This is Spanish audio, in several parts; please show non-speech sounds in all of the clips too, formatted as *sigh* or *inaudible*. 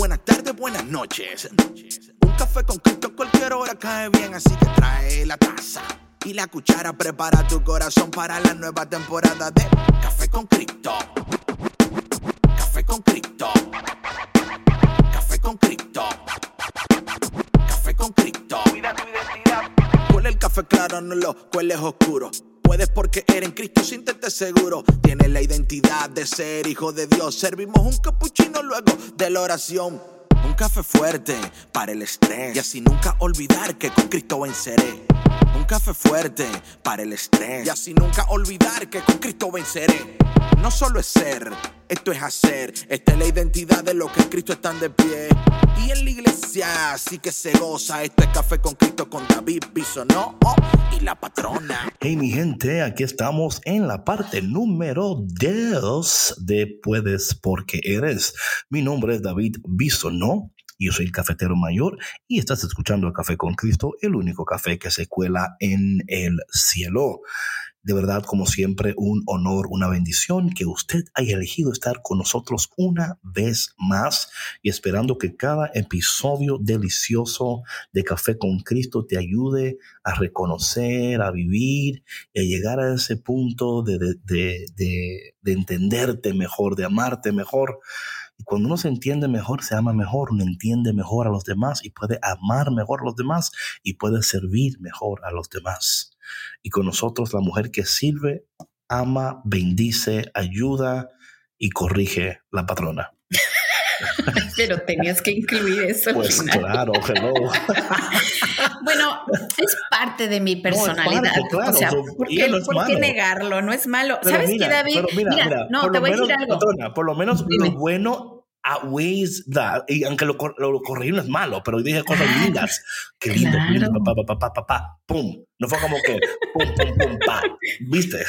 buenas tardes, buenas noches. Un café con Cristo cualquier hora cae bien, así que trae la taza y la cuchara. Prepara tu corazón para la nueva temporada de Café con Cristo. Café con Cristo. Café con Cristo. Café con Cristo. Cuida tu identidad. Huele el café claro, no lo cueles oscuro. Puedes porque eres en Cristo, siéntete seguro. Tienes la identidad de ser hijo de Dios. Servimos un capuchino luego de la oración. Un café fuerte para el estrés. Y así nunca olvidar que con Cristo venceré. Un café fuerte para el estrés. Y así nunca olvidar que con Cristo venceré. No solo es ser, esto es hacer. Esta es la identidad de los que en Cristo están de pie. Y en la iglesia sí que se goza. Esto es café con Cristo con David Bisonó y la patrona. Hey mi gente, aquí estamos en la parte número 2 de Puedes porque eres. Mi nombre es David Bisonó. Yo soy el cafetero mayor y estás escuchando el Café con Cristo, el único café que se cuela en el cielo. De verdad, como siempre, un honor, una bendición que usted haya elegido estar con nosotros una vez más y esperando que cada episodio delicioso de Café con Cristo te ayude a reconocer, a vivir y a llegar a ese punto de, de, de, de, de entenderte mejor, de amarte mejor. Y cuando uno se entiende mejor, se ama mejor, uno entiende mejor a los demás y puede amar mejor a los demás y puede servir mejor a los demás. Y con nosotros la mujer que sirve, ama, bendice, ayuda y corrige la patrona. *laughs* Pero tenías que incluir eso. Pues claro, hello. *laughs* bueno, es parte de mi personalidad. No, parte, claro. O sea, ¿por qué, no ¿por qué negarlo? No es malo. Pero ¿Sabes mira, qué, David? Mira, mira, mira no, te voy menos, a decir algo. patrona, por lo menos lo bueno outweighs that. Y aunque lo, lo, lo corregí no es malo, pero dije cosas lindas. Qué lindo, Claro. qué lindo, pa, pa, pa, pa, pa, pum. No fue como que pum, pum, pum, pa. ¿Viste? *laughs*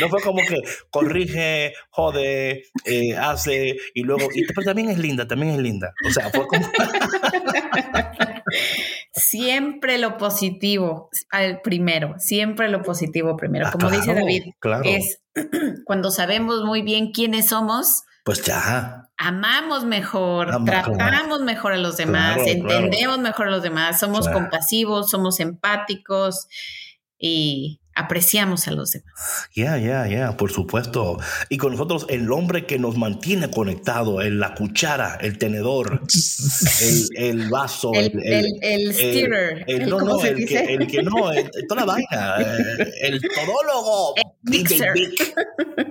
No fue como que corrige, jode, eh, hace y luego. Y, pero también es linda, también es linda. O sea, fue como. *laughs* Siempre lo positivo al primero, siempre lo positivo primero. Ah, Como dice David, claro. es *clears throat* cuando sabemos muy bien quiénes somos, Pues ya. amamos mejor, tratamos mejor a los demás, Claro, claro. entendemos mejor a los demás, somos Claro. compasivos, somos empáticos y apreciamos a los demás. Ya, ya, ya, por supuesto. Y con nosotros el hombre que nos mantiene conectado, el, la cuchara, el tenedor, el, el vaso, El, el, el steerer, el- el- no, ¿cómo no, el que, el que no, el- toda la vaina, eh, el todólogo, mixer.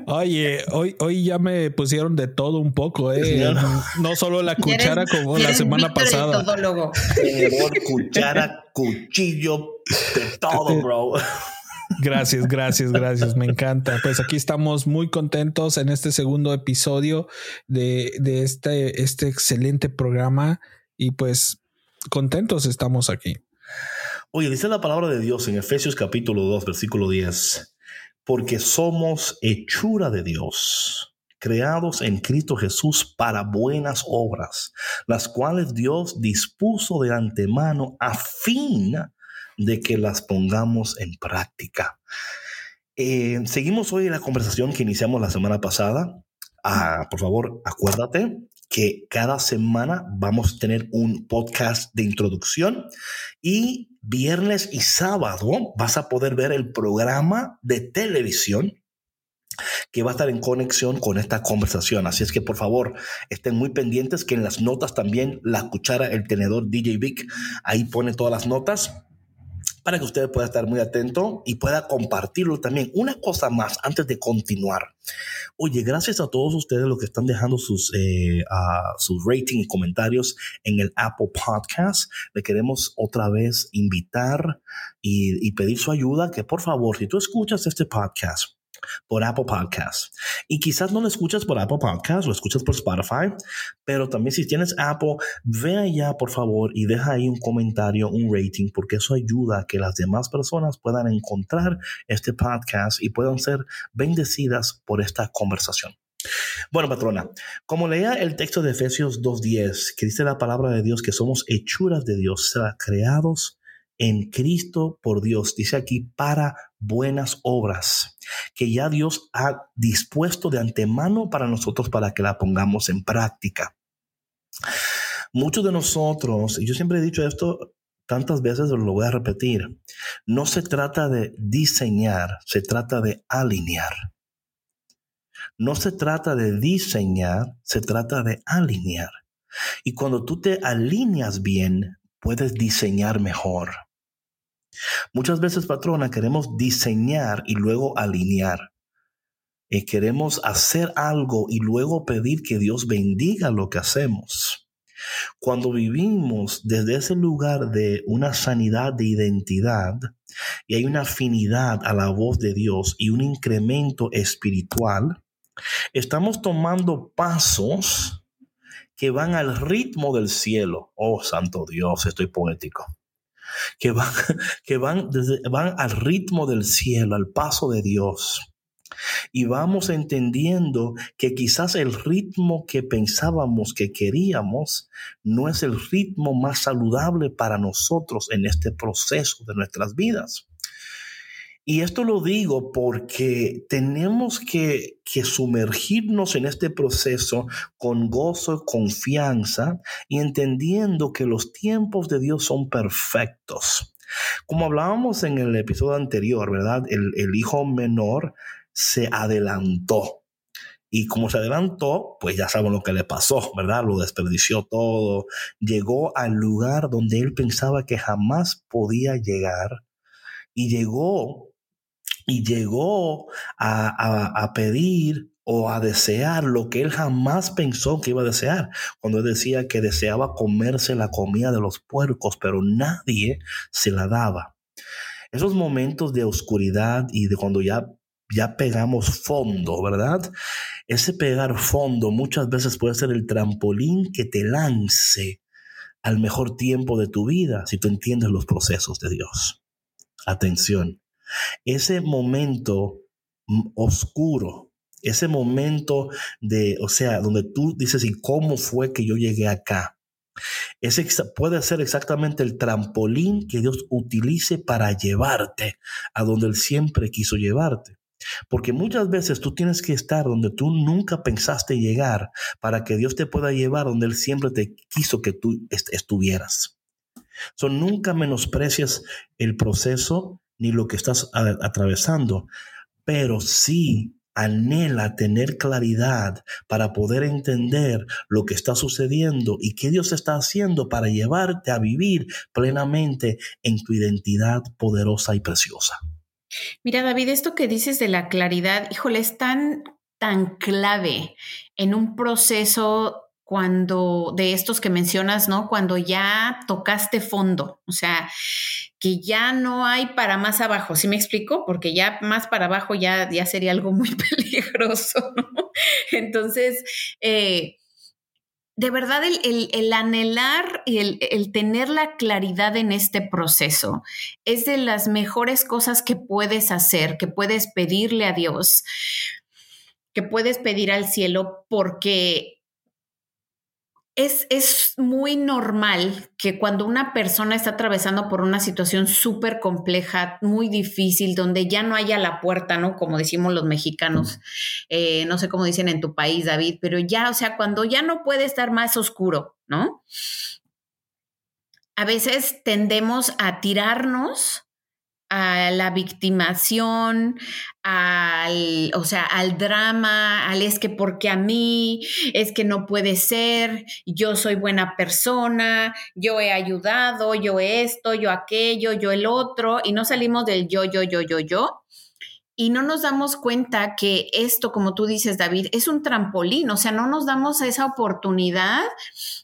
Oye, hoy, hoy ya me pusieron de todo un poco, ¿eh? ¿no? No, no solo la *laughs* cuchara Eres- como la semana Víctor el pasada. todólogo. tenedor, cuchara, cuchillo, de todo, *laughs* bro. Gracias, gracias, gracias. Me encanta. Pues aquí estamos muy contentos en este segundo episodio de, este, este excelente programa y pues contentos estamos aquí. Oye, dice la palabra de Dios en Efesios capítulo 2, versículo 10, porque somos hechura de Dios, creados en Cristo Jesús para buenas obras, las cuales Dios dispuso de antemano a fin de que las pongamos en práctica. Eh, seguimos hoy la conversación que iniciamos la semana pasada. Ah, por favor, acuérdate que cada semana vamos a tener un podcast de introducción y viernes y sábado vas a poder ver el programa de televisión que va a estar en conexión con esta conversación. Así es que por favor estén muy pendientes que en las notas también la cuchara, el tenedor DJ Vic, ahí pone todas las notas para que usted pueda estar muy atento y pueda compartirlo también. Una cosa más antes de continuar. Oye, gracias a todos ustedes los que están dejando sus, eh, sus rating y comentarios en el Apple Podcast. Le queremos otra vez invitar y, y pedir su ayuda que por favor, si tú escuchas este podcast por Apple Podcast y quizás no lo escuchas por Apple Podcast, lo escuchas por Spotify, pero también si tienes Apple, ve allá por favor y deja ahí un comentario, un rating, porque eso ayuda a que las demás personas puedan encontrar este podcast y puedan ser bendecidas por esta conversación. Bueno, patrona, como leía el texto de Efesios 2.10, que dice la palabra de Dios que somos hechuras de Dios, creados en Cristo por Dios, dice aquí, para buenas obras, que ya Dios ha dispuesto de antemano para nosotros para que la pongamos en práctica. Muchos de nosotros, y yo siempre he dicho esto tantas veces, lo voy a repetir, no se trata de diseñar, se trata de alinear. No se trata de diseñar, se trata de alinear. Y cuando tú te alineas bien, puedes diseñar mejor. Muchas veces, patrona, queremos diseñar y luego alinear. Y queremos hacer algo y luego pedir que Dios bendiga lo que hacemos. Cuando vivimos desde ese lugar de una sanidad de identidad y hay una afinidad a la voz de Dios y un incremento espiritual, estamos tomando pasos que van al ritmo del cielo. Oh, santo Dios, estoy poético. Que van, *laughs* que van, van al ritmo del cielo, al paso de Dios. Y vamos entendiendo que quizás el ritmo que pensábamos que queríamos no es el ritmo más saludable para nosotros en este proceso de nuestras vidas. Y esto lo digo porque tenemos que, sumergirnos en este proceso con gozo, confianza y entendiendo que los tiempos de Dios son perfectos. Como hablábamos en el episodio anterior, ¿verdad? El, el hijo menor se adelantó. Y como se adelantó, pues ya saben lo que le pasó, ¿verdad? Lo desperdició todo. Llegó al lugar donde él pensaba que jamás podía llegar. Y llegó, y llegó a, a pedir o a desear lo que él jamás pensó que iba a desear. Cuando él decía que deseaba comerse la comida de los puercos, pero nadie se la daba. Esos momentos de oscuridad y de cuando ya ya pegamos fondo, ¿verdad? Ese pegar fondo muchas veces puede ser el trampolín que te lance al mejor tiempo de tu vida si tú entiendes los procesos de Dios. Atención, ese momento oscuro, ese momento de, o sea, donde tú dices, ¿y cómo fue que yo llegué acá? Ese puede ser exactamente el trampolín que Dios utilice para llevarte a donde Él siempre quiso llevarte. Porque muchas veces tú tienes que estar donde tú nunca pensaste llegar para que Dios te pueda llevar donde Él siempre te quiso que tú estuvieras. So, nunca menosprecias el proceso ni lo que estás atravesando, pero sí anhela tener claridad para poder entender lo que está sucediendo y qué Dios está haciendo para llevarte a vivir plenamente en tu identidad poderosa y preciosa. Mira, David, esto que dices de la claridad, híjole, es tan, tan clave en un proceso cuando de estos que mencionas, ¿no? Cuando ya tocaste fondo, o sea, que ya no hay para más abajo, ¿sí me explico? Porque ya más para abajo ya, ya sería algo muy *laughs* peligroso, ¿no? Entonces, eh, de verdad el, anhelar y el, tener la claridad en este proceso es de las mejores cosas que puedes hacer, que puedes pedirle a Dios, que puedes pedir al cielo, porque es, muy normal que cuando una persona está atravesando por una situación súper compleja, muy difícil, donde ya no haya la puerta, ¿no? Como decimos los mexicanos, eh, no sé cómo dicen en tu país, David, pero ya, o sea, cuando ya no puede estar más oscuro, ¿no? A veces tendemos a tirarnos a la victimación, al, o sea, al drama, al es que porque a mí, es que no puede ser, yo soy buena persona, yo he ayudado, yo esto, yo aquello, yo el otro, y no salimos del yo, yo, yo, yo, yo, y no nos damos cuenta que esto, como tú dices, David, es un trampolín, o sea, no nos damos esa oportunidad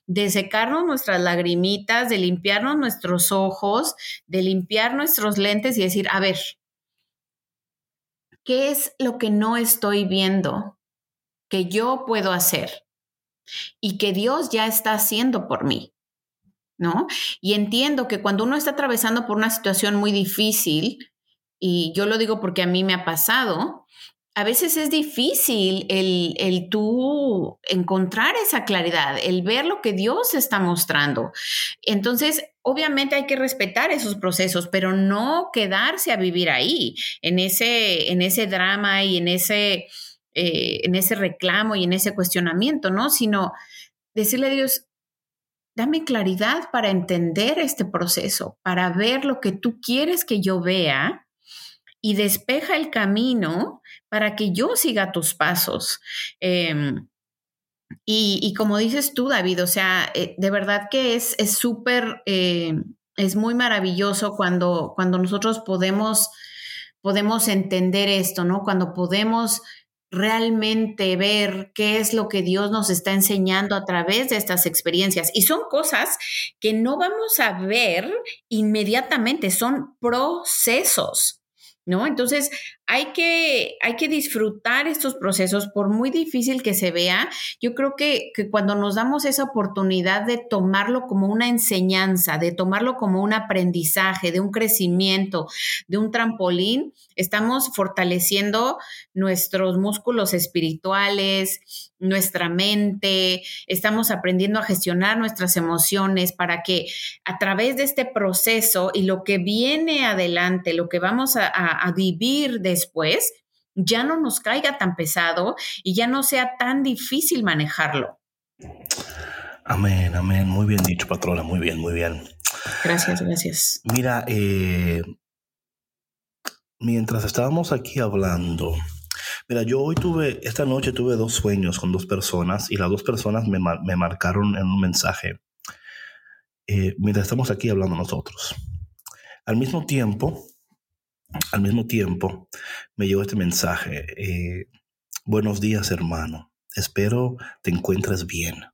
de secarnos nuestras lagrimitas, de limpiarnos nuestros ojos, de limpiar nuestros lentes y decir, a ver, ¿qué es lo que no estoy viendo que yo puedo hacer y que Dios ya está haciendo por mí? ¿No? Y entiendo que cuando uno está atravesando por una situación muy difícil, y yo lo digo porque a mí me ha pasado, a veces es difícil el, el, tú encontrar esa claridad, el ver lo que Dios está mostrando. Entonces, obviamente hay que respetar esos procesos, pero no quedarse a vivir ahí, en ese, en ese drama y en ese, eh, en ese reclamo y en ese cuestionamiento, ¿no? Sino decirle a Dios, dame claridad para entender este proceso, para ver lo que tú quieres que yo vea y despeja el camino para que yo siga tus pasos. Em, y, como dices tú, David, o sea, eh, de verdad que es súper, eh, es, muy maravilloso cuando, cuando nosotros podemos, podemos entender esto, ¿no? Cuando podemos realmente ver qué es lo que Dios nos está enseñando a través de estas experiencias. Y son cosas que no vamos a ver inmediatamente, son procesos. ¿No? Entonces, hay que, hay que disfrutar estos procesos, por muy difícil que se vea. Yo creo que, que, cuando nos damos esa oportunidad de tomarlo como una enseñanza, de tomarlo como un aprendizaje, de un crecimiento, de un trampolín, estamos fortaleciendo nuestros músculos espirituales, nuestra mente, estamos aprendiendo a gestionar nuestras emociones para que a través de este proceso y lo que viene adelante, lo que vamos a, vivir después, ya no nos caiga tan pesado y ya no sea tan difícil manejarlo. Amén, amén. Muy bien dicho, patrona. Muy bien, muy bien. Gracias, gracias. Mira, eh, mientras estábamos aquí hablando, Mira, yo hoy tuve, esta noche tuve dos sueños con dos personas y las dos personas me, marcaron en un mensaje. Eh, mira, estamos aquí hablando nosotros. Al mismo tiempo, al mismo tiempo, me llegó este mensaje. Eh, Buenos días, hermano. Espero te encuentres bien.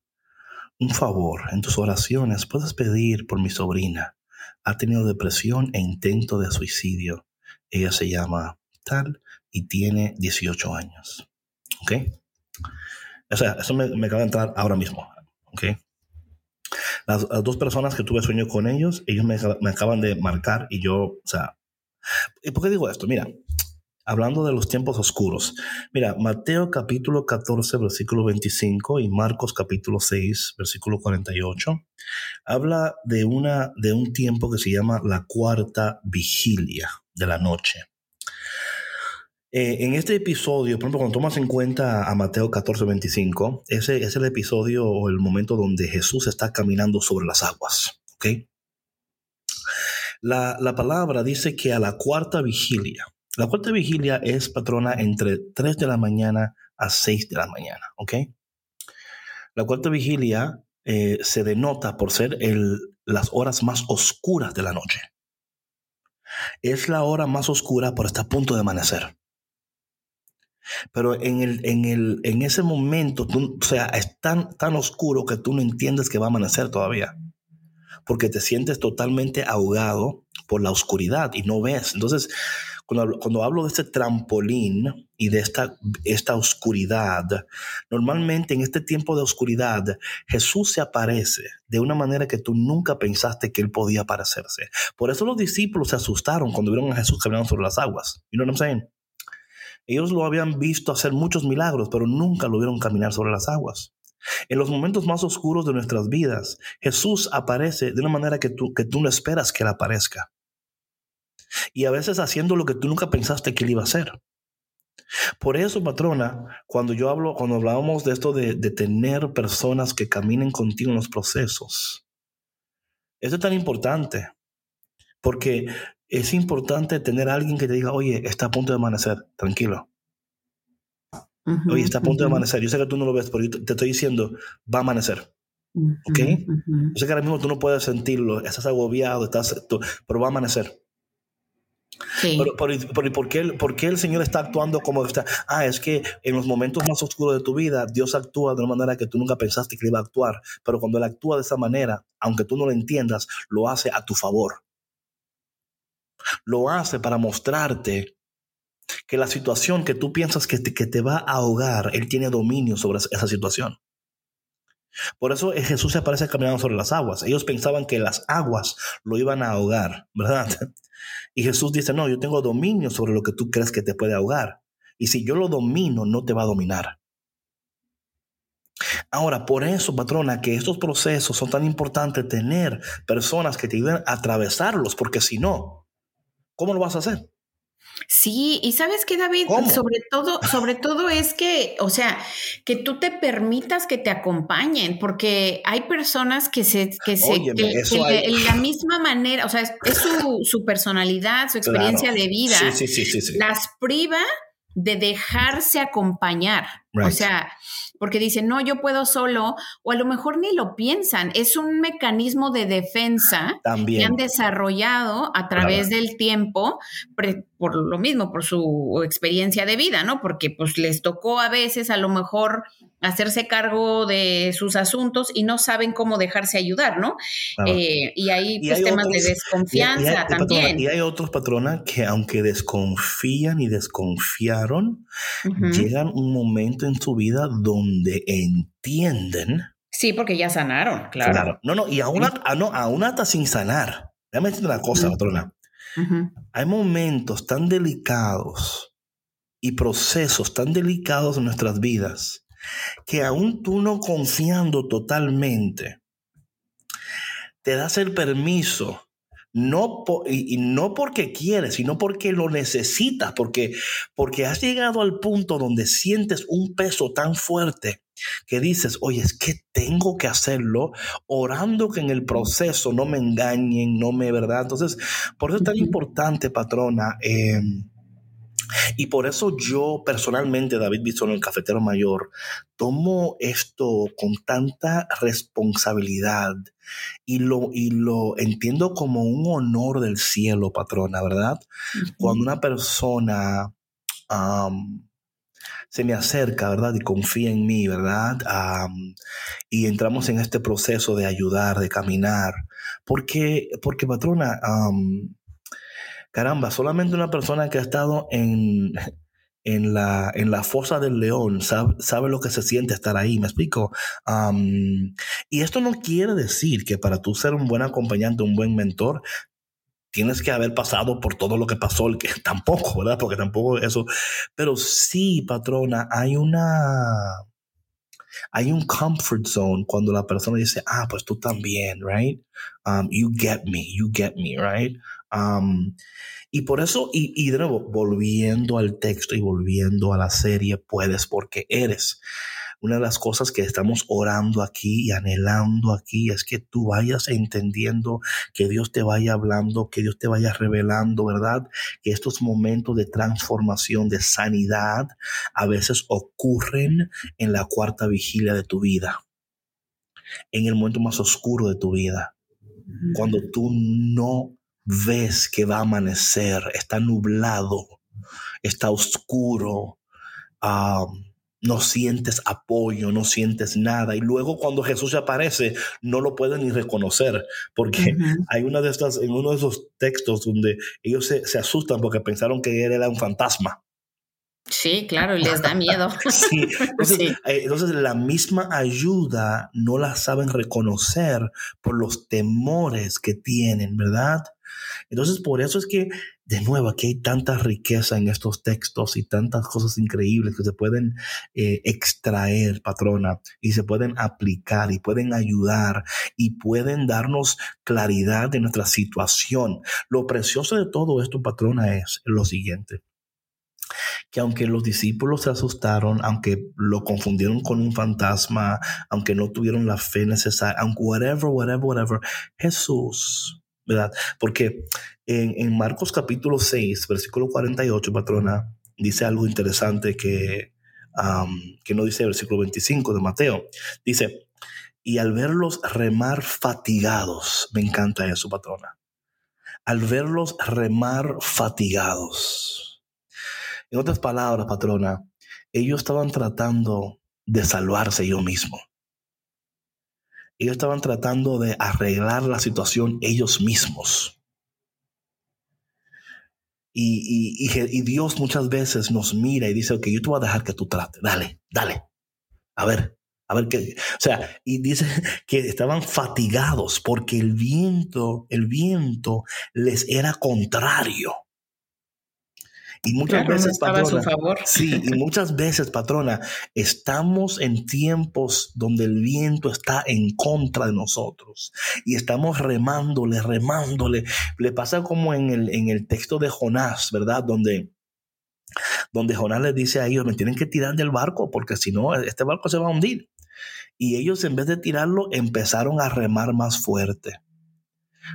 Un favor, en tus oraciones puedes pedir por mi sobrina. Ha tenido depresión e intento de suicidio. Ella se llama tal y tiene 18 años. ¿Ok? O sea, eso me, acaba de entrar ahora mismo. ¿Ok? Las, dos personas que tuve sueño con ellos, ellos me, me, acaban de marcar y yo, o sea, ¿por qué digo esto? Mira, hablando de los tiempos oscuros, mira, Mateo capítulo 14, versículo 25 y Marcos capítulo 6, versículo 48, habla de, una, de un tiempo que se llama la cuarta vigilia de la noche. Eh, en este episodio, por ejemplo, cuando tomas en cuenta a Mateo 14, 25, ese es el episodio o el momento donde Jesús está caminando sobre las aguas. ¿okay? La, la, palabra dice que a la cuarta vigilia, la cuarta vigilia es patrona entre 3 de la mañana a 6 de la mañana. ¿okay? La cuarta vigilia eh, se denota por ser el, las horas más oscuras de la noche. Es la hora más oscura por estar a punto de amanecer. Pero en, el, en, el, en ese momento, o sea, es tan, tan oscuro que tú no entiendes que va a amanecer todavía. Porque te sientes totalmente ahogado por la oscuridad y no ves. Entonces, cuando hablo, de este trampolín y de esta, esta oscuridad, normalmente en este tiempo de oscuridad, Jesús se aparece de una manera que tú nunca pensaste que él podía aparecerse. Por eso los discípulos se asustaron cuando vieron a Jesús caminando sobre las aguas. You know what I'm? Ellos lo habían visto hacer muchos milagros, pero nunca lo vieron caminar sobre las aguas. En los momentos más oscuros de nuestras vidas, Jesús aparece de una manera que tú, que tú no esperas que él aparezca. Y a veces haciendo lo que tú nunca pensaste que él iba a hacer. Por eso, patrona, cuando yo hablo, cuando hablábamos de esto de, de tener personas que caminen contigo en los procesos, eso es tan importante. Porque es importante tener a alguien que te diga, oye, está a punto de amanecer, tranquilo. Oye, está a punto de amanecer. Yo sé que tú no lo ves, pero yo te estoy diciendo, va a amanecer. ¿Ok? Yo sé que ahora mismo tú no puedes sentirlo, estás agobiado, estás, pero va a amanecer. Sí. Pero, ¿por, qué, ¿por, qué, el Señor está actuando como está? Ah, es que en los momentos más oscuros de tu vida, Dios actúa de una manera que tú nunca pensaste que iba a actuar. Pero cuando Él actúa de esa manera, aunque tú no lo entiendas, lo hace a tu favor. Lo hace para mostrarte que la situación que tú piensas que te, que te va a ahogar, Él tiene dominio sobre esa situación. Por eso Jesús se aparece caminando sobre las aguas. Ellos pensaban que las aguas lo iban a ahogar, ¿verdad? *laughs* Y Jesús dice, no, yo tengo dominio sobre lo que tú crees que te puede ahogar. Y si yo lo domino, no te va a dominar. Ahora, por eso, patrona, que estos procesos son tan importantes tener personas que te ayuden a atravesarlos, porque si no, ¿Cómo lo vas a hacer? Sí, y sabes que David, sobre todo, sobre todo es que, o sea, que tú te permitas que te acompañen, porque hay personas que se, que se, en la misma manera, o sea, es, su, personalidad, su experiencia de vida, las priva de dejarse acompañar. O sea, porque dicen, no, yo puedo solo, o a lo mejor ni lo piensan. Es un mecanismo de defensa que han desarrollado a través del tiempo, por lo mismo, por su experiencia de vida, ¿no? Porque pues les tocó a veces a lo mejor hacerse cargo de sus asuntos y no saben cómo dejarse ayudar, ¿no? Eh, y hay, pues, temas de desconfianza también. y hay otros patronas que aunque desconfían y desconfiaron, llegan un momento en su vida donde entienden. Sí, porque ya sanaron, claro. No, no, y aún, ah, no, aún hasta sin sanar. Déjame decirte una cosa, patrona. Hay momentos tan delicados y procesos tan delicados en nuestras vidas que aún tú no confiando totalmente, te das el permiso no y, no porque quieres, sino porque lo necesitas, porque, porque has llegado al punto donde sientes un peso tan fuerte que dices, oye, es que tengo que hacerlo, orando que en el proceso no me engañen, no me, ¿verdad? Entonces, por eso es tan importante, patrona, eh, y por eso yo personalmente, David Bison, el cafetero mayor, tomo esto con tanta responsabilidad y lo, y lo entiendo como un honor del cielo, patrona, ¿verdad? Cuando una persona se me acerca, ¿verdad? Y confía en mí, ¿verdad? y entramos en este proceso de ayudar, de caminar. Porque, porque patrona, caramba, solamente una persona que ha estado en, en, la, en la fosa del león sabe, lo que se siente estar ahí, me explico. y esto no quiere decir que para tú ser un buen acompañante, un buen mentor, tienes que haber pasado por todo lo que pasó, el que *laughs* tampoco, ¿verdad? Porque tampoco eso, pero sí, patrona, hay una, hay un comfort zone cuando la persona dice, ah, pues tú también, right? Um, you get me, you get me, right? Um, y por eso, y, y de nuevo, volviendo al texto y volviendo a la serie, puedes porque eres. Una de las cosas que estamos orando aquí y anhelando aquí es que tú vayas entendiendo, que Dios te vaya hablando, que Dios te vaya revelando, ¿verdad? Que estos momentos de transformación, de sanidad, a veces ocurren en la cuarta vigilia de tu vida, en el momento más oscuro de tu vida, cuando tú no ves que va a amanecer, está nublado, está oscuro. Um, no sientes apoyo, no sientes nada. Y luego cuando Jesús se aparece, no lo pueden ni reconocer, porque hay una de estas, en uno de esos textos donde ellos se, se, asustan porque pensaron que él era un fantasma. Sí, claro, y les da miedo. *laughs* sí. Entonces, eh, entonces, la misma ayuda no la saben reconocer por los temores que tienen, ¿verdad? Entonces, por eso es que de nuevo, aquí hay tanta riqueza en estos textos y tantas cosas increíbles que se pueden eh, extraer, patrona, y se pueden aplicar y pueden ayudar y pueden darnos claridad de nuestra situación. Lo precioso de todo esto, patrona, es lo siguiente que aunque los discípulos se asustaron, aunque lo confundieron con un fantasma, aunque no tuvieron la fe necesaria, whatever, whatever, whatever, Jesús, ¿verdad? Porque en, Marcos capítulo 6, versículo 48, patrona, dice algo interesante que, que no dice el versículo 25 de Mateo. Dice, y al verlos remar fatigados, me encanta eso, patrona. Al verlos remar fatigados. En otras palabras, patrona, ellos estaban tratando de salvarse ellos mismos. Ellos estaban tratando de arreglar la situación ellos mismos. Y, Dios muchas veces nos mira y dice, ok, yo te voy a dejar que tú trates, dale, dale, a ver, a ver qué, o sea, y dice *laughs* que estaban fatigados porque el viento, el viento les era contrario. Y muchas veces, patrona, a su favor. sí, y muchas veces, patrona, estamos en tiempos donde el viento está en contra de nosotros y estamos remándole, remándole. Le pasa como en el, en el texto de Jonás, ¿verdad? Donde donde Jonás les dice a ellos, me tienen que tirar del barco porque si no, este barco se va a hundir. Y ellos en vez de tirarlo, empezaron a remar más fuerte.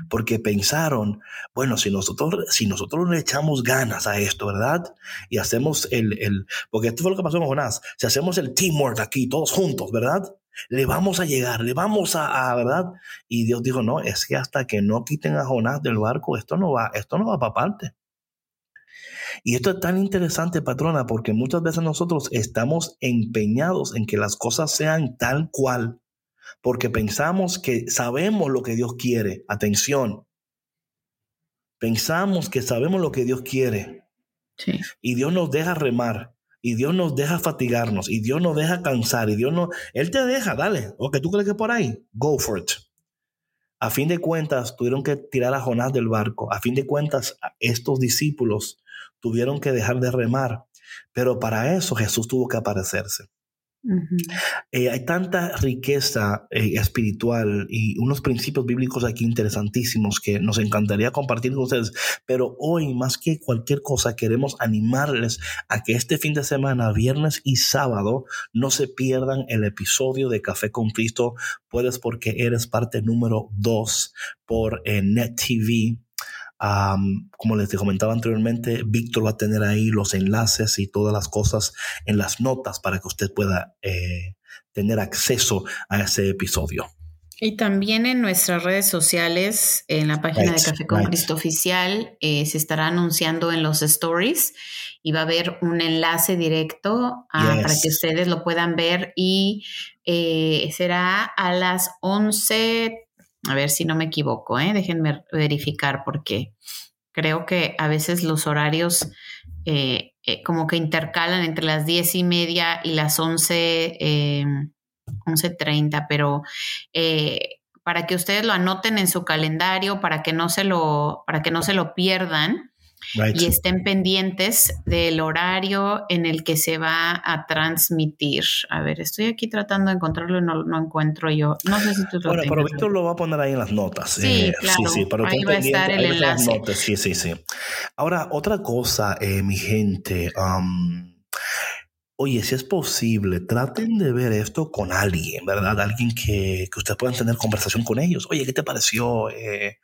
Porque pensaron, bueno, si nosotros, si nosotros le echamos ganas a esto, ¿verdad? Y hacemos el, el, porque esto fue lo que pasó con Jonás, si hacemos el teamwork aquí, todos juntos, ¿verdad? Le vamos a llegar, le vamos a, ¿verdad? Y Dios dijo, no, es que hasta que no quiten a Jonás del barco, esto no va, esto no va para parte. Y esto es tan interesante, patrona, porque muchas veces nosotros estamos empeñados en que las cosas sean tal cual, porque pensamos que sabemos lo que Dios quiere. Atención. Pensamos que sabemos lo que Dios quiere. Sí. Y Dios nos deja remar. Y Dios nos deja fatigarnos. Y Dios nos deja cansar. Y Dios no. Él te deja, dale. O que tú crees que por ahí. Go for it. A fin de cuentas, tuvieron que tirar a Jonás del barco. A fin de cuentas, estos discípulos tuvieron que dejar de remar. Pero para eso Jesús tuvo que aparecerse. Eh, hay tanta riqueza eh, espiritual y unos principios bíblicos aquí interesantísimos que nos encantaría compartir con ustedes, pero hoy más que cualquier cosa queremos animarles a que este fin de semana, viernes y sábado, no se pierdan el episodio de Café con Cristo. Puedes porque eres parte número dos por eh, Net TV. Um, como les comentaba anteriormente, Víctor va a tener ahí los enlaces y todas las cosas en las notas para que usted pueda eh, tener acceso a ese episodio. Y también en nuestras redes sociales, en la página Right, de Café con right. Cristo Oficial, eh, se estará anunciando en los stories y va a haber un enlace directo ah, Yes. para que ustedes lo puedan ver y eh, será a las 11, a ver si no me equivoco, ¿eh? déjenme verificar porque creo que a veces los horarios eh, eh, como que intercalan entre las 10 y media y las 11, eh, 11.30, pero eh, para que ustedes lo anoten en su calendario, para que no se lo, para que no se lo pierdan Right. y estén pendientes del horario en el que se va a transmitir. A ver, estoy aquí tratando de encontrarlo y no, no encuentro yo. No sé si tú lo Bueno, pero. Víctor lo va a poner ahí en las notas. Sí, claro. Sí, sí, pero Ahí va a estar el enlace. notas, Sí, sí, sí. Ahora, otra cosa, eh, mi gente. um, oye, si es posible, traten de ver esto con alguien, ¿verdad? Alguien que, que ustedes puedan tener conversación con ellos. Oye, ¿qué te pareció? Eh,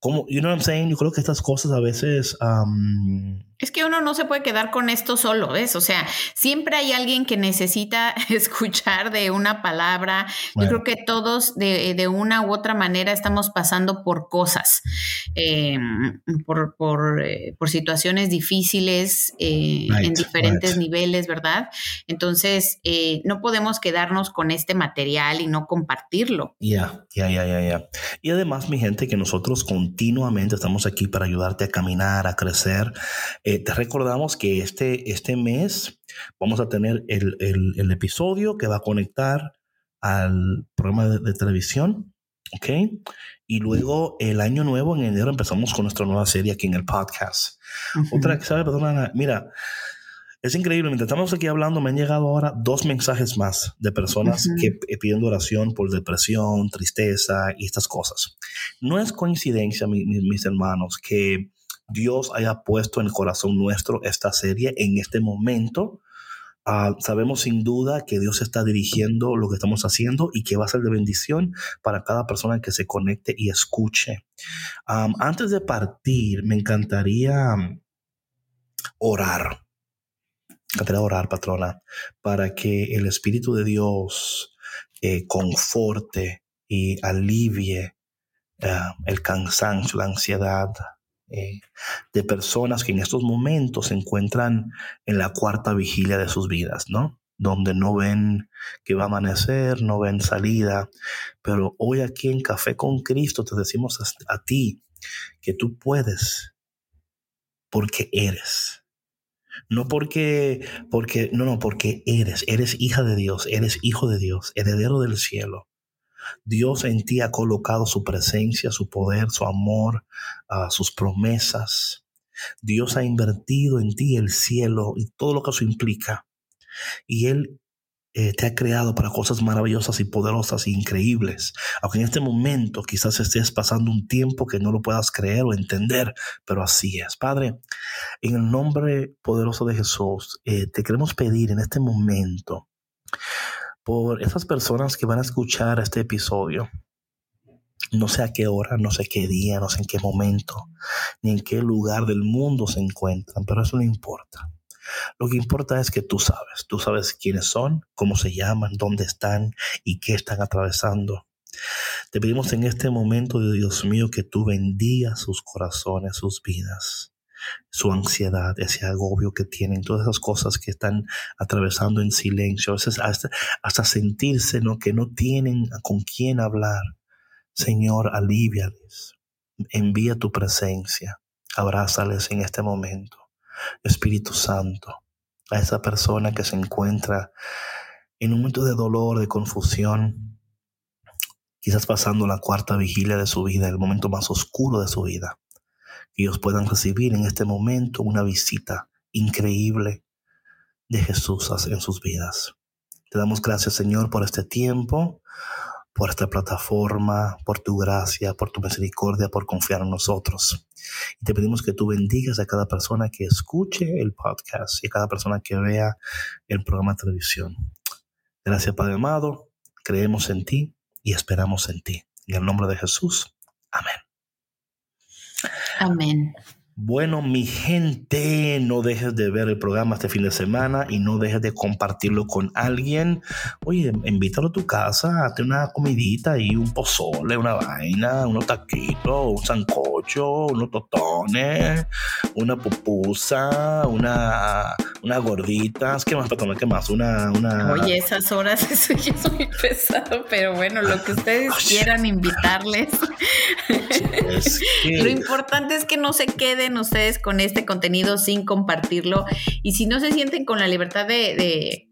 ¿cómo? You know what I'm saying? Yo creo que estas cosas a veces... um, Es que uno no se puede quedar con esto solo, ¿ves? O sea, siempre hay alguien que necesita *laughs* escuchar de una palabra. Yo creo que todos de, de una u otra manera estamos pasando por cosas, eh, por, por, eh, por situaciones difíciles eh, Right, en diferentes right. niveles, ¿verdad? Entonces, eh, no podemos quedarnos con este material y no compartirlo. Ya, ya, ya, ya, ya. Y además, mi gente, que nosotros continuamente estamos aquí para ayudarte a caminar, a crecer. Eh, te recordamos que este, este mes vamos a tener el, el- el episodio que va a conectar al programa de, de televisión, ¿ok? Y luego el año nuevo, en enero, empezamos con nuestra nueva serie aquí en el podcast. Otra que sabe, perdona, mira, es increíble. Mientras estamos aquí hablando, me han llegado ahora dos mensajes más de personas Ujú. que p- pidiendo oración por depresión, tristeza y estas cosas. No es coincidencia, mi- mi- mis hermanos, que Dios haya puesto en el corazón nuestro esta serie en este momento. Ah, sabemos sin duda que Dios está dirigiendo lo que estamos haciendo y que va a ser de bendición para cada persona que se conecte y escuche. Am, antes de partir, me encantaría orar. Encantaría orar, patrona, para que el Espíritu de Dios eh, conforte y alivie eh, el cansancio, la ansiedad eh, de personas que en estos momentos se encuentran en la cuarta vigilia de sus vidas, ¿no? Donde no ven que va a amanecer, no ven salida. Pero hoy aquí en Café con Cristo te decimos a, a ti que tú puedes porque eres. No porque, porque, no, no, porque eres, eres hija de Dios, eres hijo de Dios, heredero del cielo. Dios en ti ha colocado su presencia, su poder, su amor, ah, sus promesas. Dios ha invertido en ti el cielo y todo lo que eso implica. Y Él eh, te ha creado para cosas maravillosas y poderosas e increíbles. Aunque en este momento quizás estés pasando un tiempo que no lo puedas creer o entender, pero así es. Padre, en el nombre poderoso de Jesús, eh, te queremos pedir en este momento por esas personas que van a escuchar este episodio. No sé a qué hora, no sé qué día, no sé en qué momento, ni en qué lugar del mundo se encuentran, pero eso no importa. Lo que importa es que tú sabes, tú sabes quiénes son, cómo se llaman, dónde están y qué están atravesando. Te pedimos en este momento, Dios mío, que tú bendigas sus corazones, sus vidas, su ansiedad, ese agobio que tienen, todas esas cosas que están atravesando en silencio, a veces hasta, sentirse ¿no? que no tienen con quién hablar. Señor, aliviales, envía tu presencia, abrázales en este momento. Espíritu Santo, a esa persona que se encuentra en un momento de dolor, de confusión, quizás pasando la cuarta vigilia de su vida, el momento más oscuro de su vida. Que ellos puedan recibir en este momento una visita increíble de Jesús en sus vidas. Te damos gracias, Señor, por este tiempo, por esta plataforma, por tu gracia, por tu misericordia, por confiar en nosotros. Y te pedimos que tú bendigas a cada persona que escuche el podcast y a cada persona que vea el programa de televisión. Gracias, Padre amado. Creemos en ti y esperamos en ti. En el nombre de Jesús. Amén. Amén. Bueno, mi gente, no dejes de ver el programa este fin de semana y no dejes de compartirlo con alguien. Oye, invítalo a tu casa, hazte una comidita y un pozole, una vaina, unos taquitos, un sancocho, unos totones, una pupusa, una, unas gorditas. ¿Qué más, tomar? ¿Qué más? Una, una... Oye, esas horas, *laughs* eso ya es muy pesado, pero bueno, lo que ustedes quieran invitarles. *laughs* Lo importante es que no se queden ustedes con este contenido sin compartirlo. Y si no se sienten con la libertad de,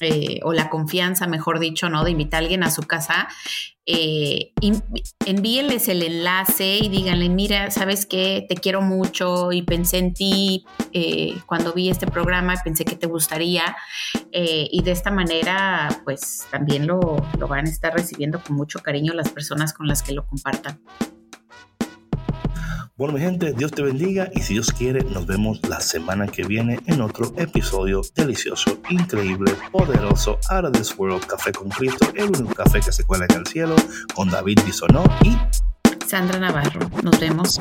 eh, o la confianza, mejor dicho, ¿no? De invitar a alguien a su casa, eh, envíenles el enlace y díganle, mira, sabes que te quiero mucho y pensé en ti eh, cuando vi este programa, pensé que te gustaría y de esta manera, pues también lo, lo van a estar recibiendo con mucho cariño las personas con las que lo compartan. Bueno, mi gente, Dios te bendiga y si Dios quiere, nos vemos la semana que viene en otro episodio delicioso, increíble, poderoso, out of this world, Café con Cristo, el único café que se cuela en el cielo, con David Bisonó y Sandra Navarro. Nos vemos.